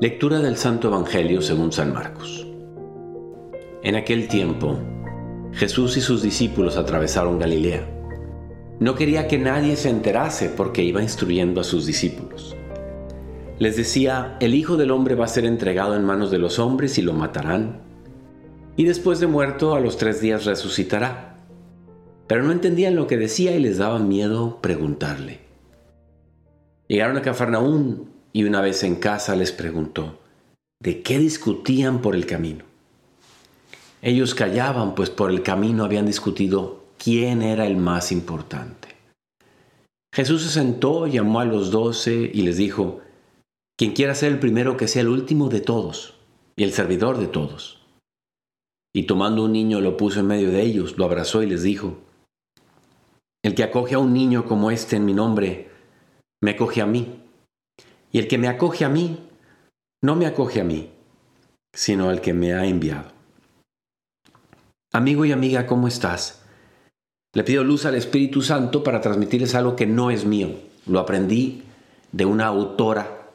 Lectura del Santo Evangelio según San Marcos. En aquel tiempo, Jesús y sus discípulos atravesaron Galilea. No quería que nadie se enterase porque iba instruyendo a sus discípulos. Les decía, el Hijo del Hombre va a ser entregado en manos de los hombres y lo matarán. Y después de muerto, a los tres días resucitará. Pero no entendían lo que decía y les daba miedo preguntarle. Llegaron a Cafarnaún y una vez en casa les preguntó, ¿de qué discutían por el camino? Ellos callaban, pues por el camino habían discutido quién era el más importante. Jesús se sentó, llamó a los doce y les dijo, quien quiera ser el primero que sea el último de todos y el servidor de todos. Y tomando un niño lo puso en medio de ellos, lo abrazó y les dijo, el que acoge a un niño como este en mi nombre, me acoge a mí. Y el que me acoge a mí, no me acoge a mí, sino al que me ha enviado. Amigo y amiga, ¿cómo estás? Le pido luz al Espíritu Santo para transmitirles algo que no es mío. Lo aprendí de una autora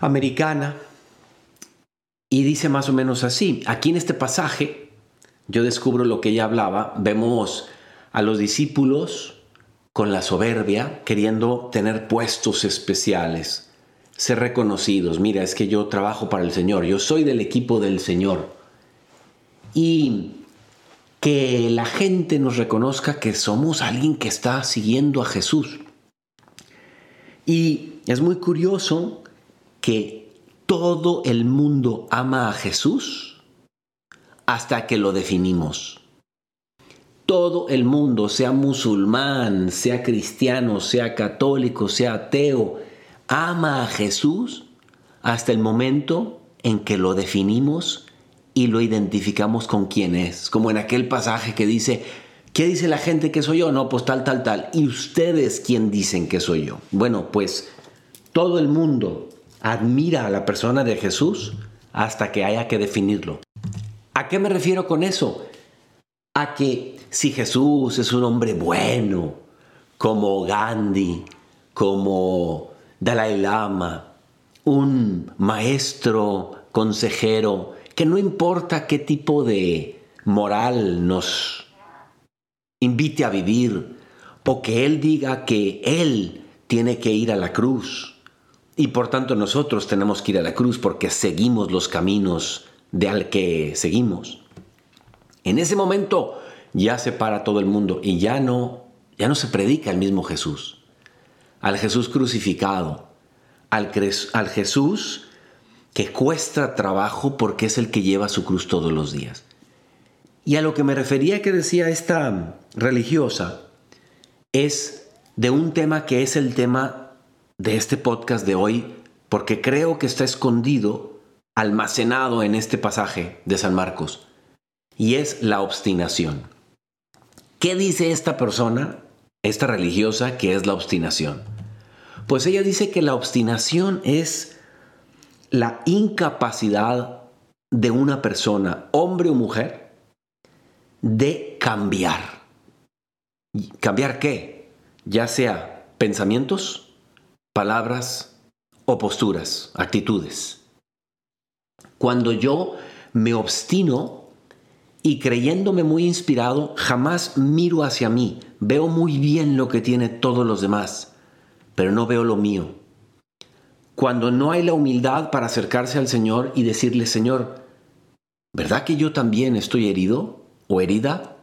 americana y dice más o menos así. Aquí en este pasaje, yo descubro lo que ella hablaba. Vemos a los discípulos con la soberbia, queriendo tener puestos especiales, ser reconocidos. Mira, es que yo trabajo para el Señor, yo soy del equipo del Señor. Y que la gente nos reconozca que somos alguien que está siguiendo a Jesús. Y es muy curioso que todo el mundo ama a Jesús hasta que lo definimos todo el mundo, sea musulmán, sea cristiano, sea católico, sea ateo, ama a Jesús hasta el momento en que lo definimos y lo identificamos con quién es. Como en aquel pasaje que dice, ¿qué dice la gente que soy yo? No, pues tal, tal, tal. ¿Y ustedes quién dicen que soy yo? Bueno, pues todo el mundo admira a la persona de Jesús hasta que haya que definirlo. ¿A qué me refiero con eso? A que si Jesús es un hombre bueno, como Gandhi, como Dalai Lama, un maestro, consejero, que no importa qué tipo de moral nos invite a vivir, o que Él diga que Él tiene que ir a la cruz, y por tanto nosotros tenemos que ir a la cruz porque seguimos los caminos de al que seguimos. En ese momento ya se para todo el mundo y ya no, ya no se predica el mismo Jesús. Al Jesús crucificado, al, al Jesús que cuesta trabajo porque es el que lleva su cruz todos los días. Y a lo que me refería que decía esta religiosa es de un tema que es el tema de este podcast de hoy, porque creo que está escondido, almacenado en este pasaje de San Marcos y es la obstinación. ¿Qué dice esta persona, esta religiosa, que es la obstinación? Pues ella dice que la obstinación es la incapacidad de una persona, hombre o mujer, de cambiar. ¿Cambiar qué? Ya sea pensamientos, palabras o posturas, actitudes. Cuando yo me obstino, y creyéndome muy inspirado, jamás miro hacia mí. Veo muy bien lo que tiene todos los demás, pero no veo lo mío. Cuando no hay la humildad para acercarse al Señor y decirle, Señor, ¿verdad que yo también estoy herido o herida?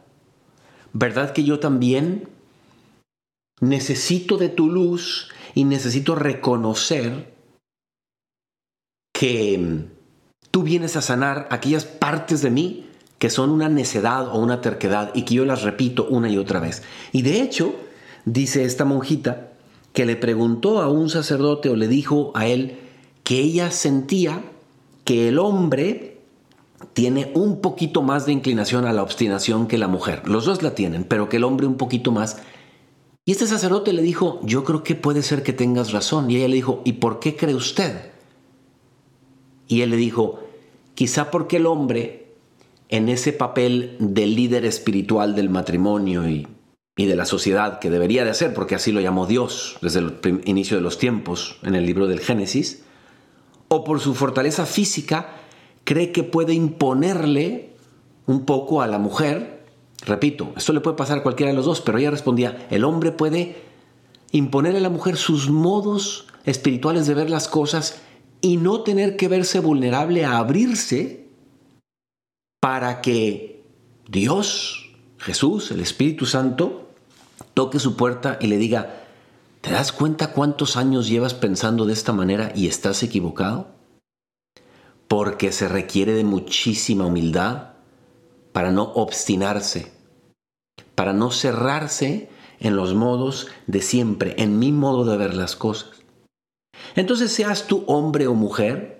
¿Verdad que yo también necesito de tu luz y necesito reconocer que tú vienes a sanar aquellas partes de mí que son una necedad o una terquedad y que yo las repito una y otra vez. Y de hecho, dice esta monjita que le preguntó a un sacerdote o le dijo a él que ella sentía que el hombre tiene un poquito más de inclinación a la obstinación que la mujer. Los dos la tienen, pero que el hombre un poquito más. Y este sacerdote le dijo, yo creo que puede ser que tengas razón. Y ella le dijo, ¿y por qué cree usted? Y él le dijo, quizá porque el hombre en ese papel de líder espiritual del matrimonio y de la sociedad que debería de hacer, porque así lo llamó Dios desde el inicio de los tiempos en el libro del Génesis, o por su fortaleza física, cree que puede imponerle un poco a la mujer. Repito, esto le puede pasar a cualquiera de los dos, pero ella respondía, el hombre puede imponerle a la mujer sus modos espirituales de ver las cosas y no tener que verse vulnerable a abrirse para que Dios, Jesús, el Espíritu Santo, toque su puerta y le diga, ¿te das cuenta cuántos años llevas pensando de esta manera y estás equivocado? Porque se requiere de muchísima humildad para no obstinarse, para no cerrarse en los modos de siempre, en mi modo de ver las cosas. Entonces seas tú hombre o mujer,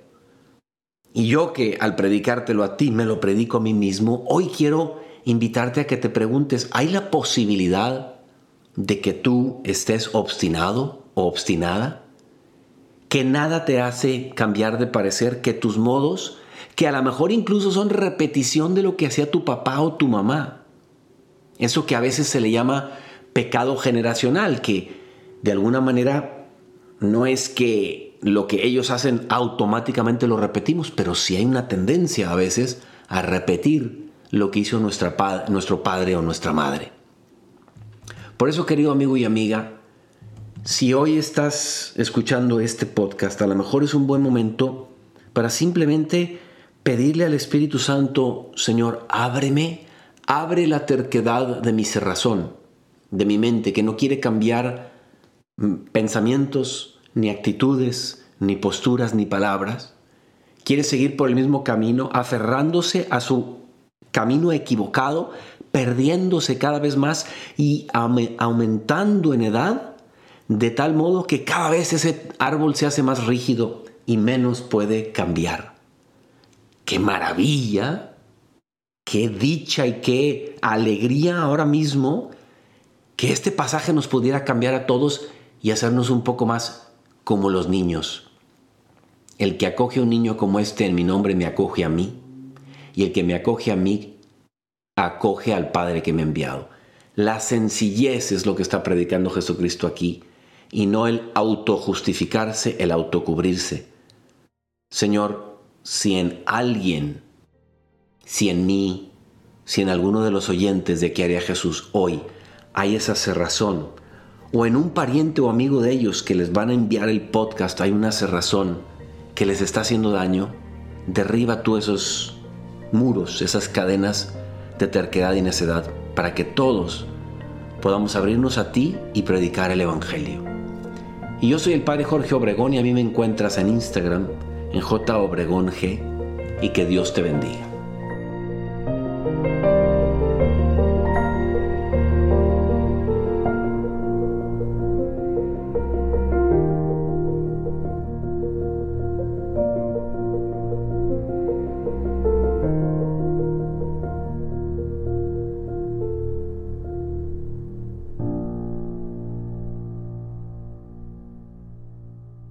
y yo que al predicártelo a ti me lo predico a mí mismo, hoy quiero invitarte a que te preguntes, ¿hay la posibilidad de que tú estés obstinado o obstinada? Que nada te hace cambiar de parecer, que tus modos, que a lo mejor incluso son repetición de lo que hacía tu papá o tu mamá. Eso que a veces se le llama pecado generacional, que de alguna manera no es que lo que ellos hacen automáticamente lo repetimos, pero sí hay una tendencia a veces a repetir lo que hizo nuestro padre o nuestra madre. Por eso, querido amigo y amiga, si hoy estás escuchando este podcast, a lo mejor es un buen momento para simplemente pedirle al Espíritu Santo, Señor, ábreme, abre la terquedad de mi cerrazón, de mi mente, que no quiere cambiar mm, pensamientos, ni actitudes, ni posturas, ni palabras. Quiere seguir por el mismo camino, aferrándose a su camino equivocado, perdiéndose cada vez más y aumentando en edad, de tal modo que cada vez ese árbol se hace más rígido y menos puede cambiar. ¡Qué maravilla! ¡Qué dicha y qué alegría ahora mismo que este pasaje nos pudiera cambiar a todos y hacernos un poco más como los niños. El que acoge a un niño como este en mi nombre me acoge a mí, y el que me acoge a mí acoge al Padre que me ha enviado. La sencillez es lo que está predicando Jesucristo aquí y no el autojustificarse, el autocubrirse. Señor, si en alguien, si en mí, si en alguno de los oyentes de que haría Jesús hoy hay esa cerrazón, o en un pariente o amigo de ellos que les van a enviar el podcast hay una cerrazón que les está haciendo daño, derriba tú esos muros, esas cadenas de terquedad y necedad, para que todos podamos abrirnos a ti y predicar el Evangelio. Y yo soy el Padre Jorge Obregón y a mí me encuentras en Instagram en J Obregón G y que Dios te bendiga.